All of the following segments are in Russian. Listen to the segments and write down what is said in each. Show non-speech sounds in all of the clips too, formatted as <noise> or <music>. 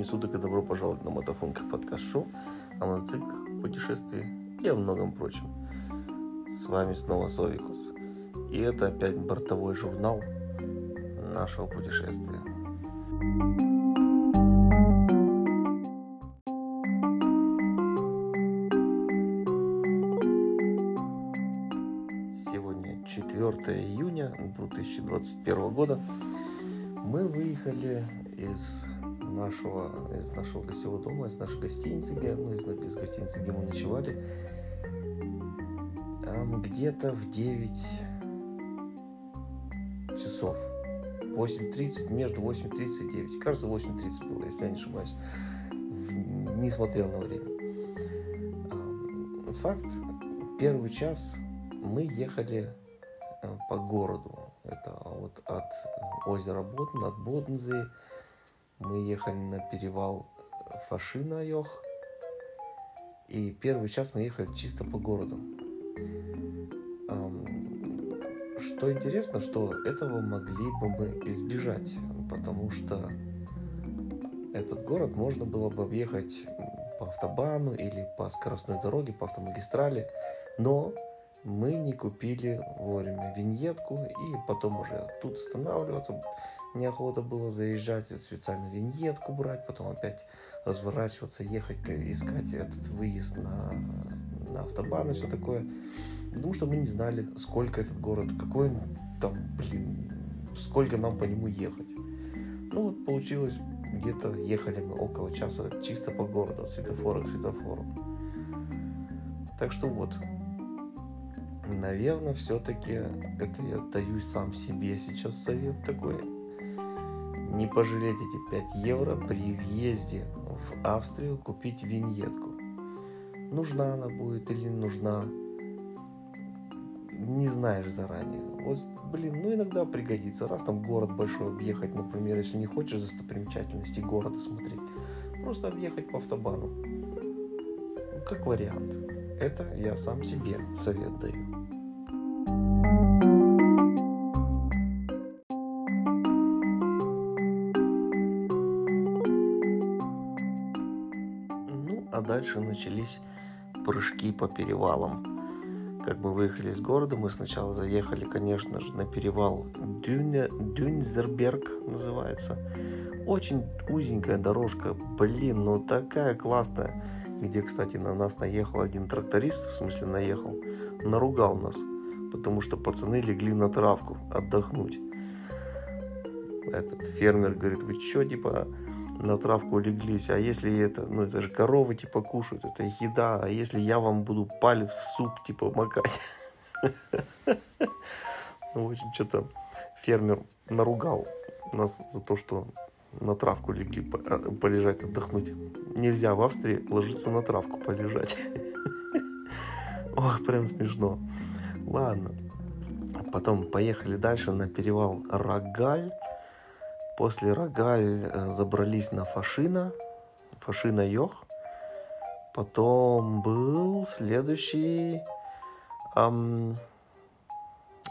времени суток и добро пожаловать на Мотофонках подкаст-шоу о мотоциклах, путешествии и о многом прочем. С вами снова Совикус. И это опять бортовой журнал нашего путешествия. Сегодня 4 июня 2021 года. Мы выехали из нашего, из нашего гостевого дома, из нашей гостиницы, где, ну, из, из гостиницы, где мы ночевали, где-то в 9 часов. 8.30, между 8.30 и 9. Кажется, 8.30 было, если я не ошибаюсь. Не смотрел на время. Факт, первый час мы ехали э, по городу. Это вот от озера Бодн, от Боднзы мы ехали на перевал Фашина-Йох. И первый час мы ехали чисто по городу. Что интересно, что этого могли бы мы избежать, потому что этот город можно было бы объехать по автобану или по скоростной дороге, по автомагистрали, но мы не купили вовремя виньетку и потом уже тут останавливаться неохота было заезжать, специально виньетку брать, потом опять разворачиваться, ехать, искать этот выезд на, на автобан и все такое. Потому что мы не знали, сколько этот город, какой он там, блин, сколько нам по нему ехать. Ну вот получилось, где-то ехали мы около часа чисто по городу, от светофора к светофору. Так что вот, наверное, все-таки это я даю сам себе сейчас совет такой не пожалеть эти 5 евро при въезде в Австрию купить виньетку. Нужна она будет или не нужна, не знаешь заранее. Вот, блин, ну иногда пригодится. Раз там город большой объехать, например, если не хочешь достопримечательности города смотреть, просто объехать по автобану. Как вариант. Это я сам себе совет даю. Дальше начались прыжки по перевалам. Как мы выехали из города, мы сначала заехали, конечно же, на перевал Дюня, Дюнзерберг называется. Очень узенькая дорожка, блин, ну такая классная. Где, кстати, на нас наехал один тракторист, в смысле наехал, наругал нас, потому что пацаны легли на травку отдохнуть. Этот фермер говорит, вы что, типа, на травку улеглись, а если это, ну это же коровы типа кушают, это еда, а если я вам буду палец в суп типа макать? <laughs> Ну, в общем, что-то фермер наругал нас за то, что на травку легли а, полежать, отдохнуть. Нельзя в Австрии ложиться на травку полежать. <laughs> Ох, прям смешно. Ладно. Потом поехали дальше на перевал Рогаль. После Рогаль э, забрались на Фашина, Фашина Йох. Потом был следующий... Эм,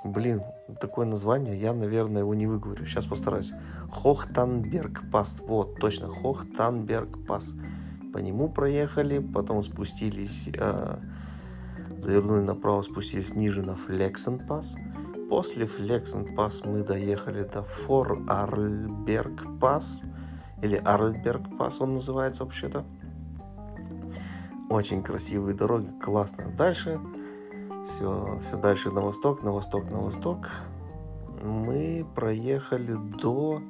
блин, такое название, я, наверное, его не выговорю. Сейчас постараюсь. Хохтанберг пас. Вот, точно, Хохтанберг пас. По нему проехали, потом спустились, э, завернули направо, спустились ниже на Флексен пас. После Флексен-Пас мы доехали до Фор Арльберг Пас, или Арльберг Пас он называется вообще-то. Очень красивые дороги, классно. Дальше, все, все дальше на восток, на восток, на восток. Мы проехали до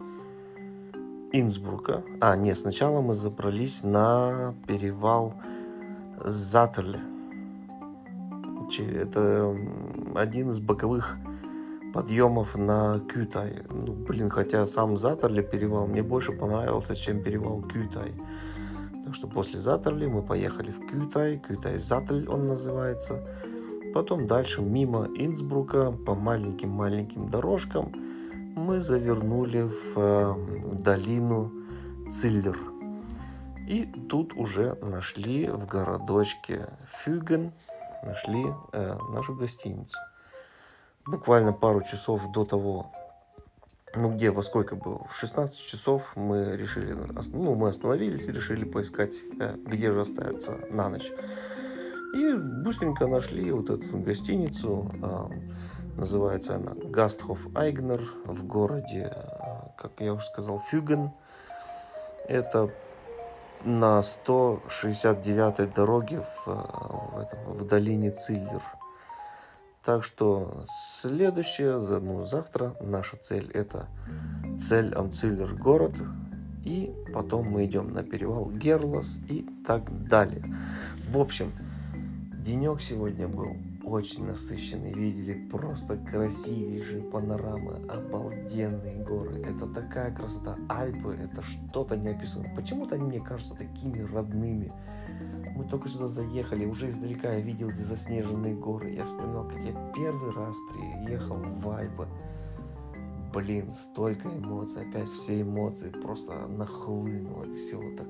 Инсбрука. А, нет, сначала мы забрались на перевал Заттерле. Это один из боковых подъемов на Кютай. Ну, блин, хотя сам Затерли перевал мне больше понравился, чем перевал Кютай. Так что после Затерли мы поехали в Кютай, Кютай Затель он называется. Потом дальше мимо Инсбрука по маленьким-маленьким дорожкам мы завернули в э, долину Циллер. И тут уже нашли в городочке Фюген, нашли э, нашу гостиницу буквально пару часов до того, ну где, во сколько было? В 16 часов мы решили, ну мы остановились решили поискать, э, где же оставиться на ночь. И быстренько нашли вот эту гостиницу, а, называется она Гастхоф Айгнер в городе, а, как я уже сказал, Фюген. Это на 169-й дороге в, в, этом, в долине Циллер. Так что следующее, ну, завтра наша цель это цель Амциллер город. И потом мы идем на перевал Герлос и так далее. В общем, денек сегодня был очень насыщенный. Видели просто красивейшие панорамы, обалденные горы. Это такая красота. Альпы — это что-то неописуемое. Почему-то они мне кажутся такими родными. Мы только сюда заехали, уже издалека я видел эти заснеженные горы. Я вспоминал, как я первый раз приехал в Альпы. Блин, столько эмоций, опять все эмоции просто нахлынуло, все вот так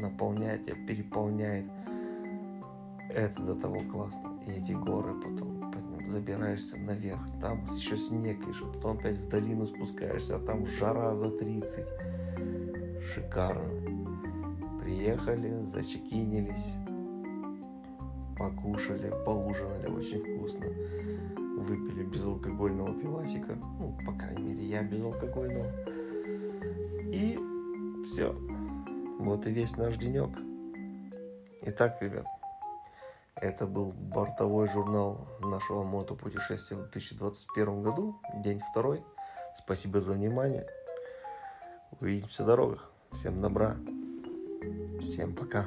наполняет тебя, переполняет. Это до того классно. И эти горы потом забираешься наверх, там еще снег лежит, потом опять в долину спускаешься, а там жара за 30. Шикарно. Приехали, зачекинились, покушали, поужинали очень вкусно. Выпили безалкогольного пивасика. Ну, по крайней мере, я безалкогольного. И все. Вот и весь наш денек. Итак, ребят, это был бортовой журнал нашего мотопутешествия в 2021 году, день второй. Спасибо за внимание. Увидимся в дорогах. Всем добра. Всем пока.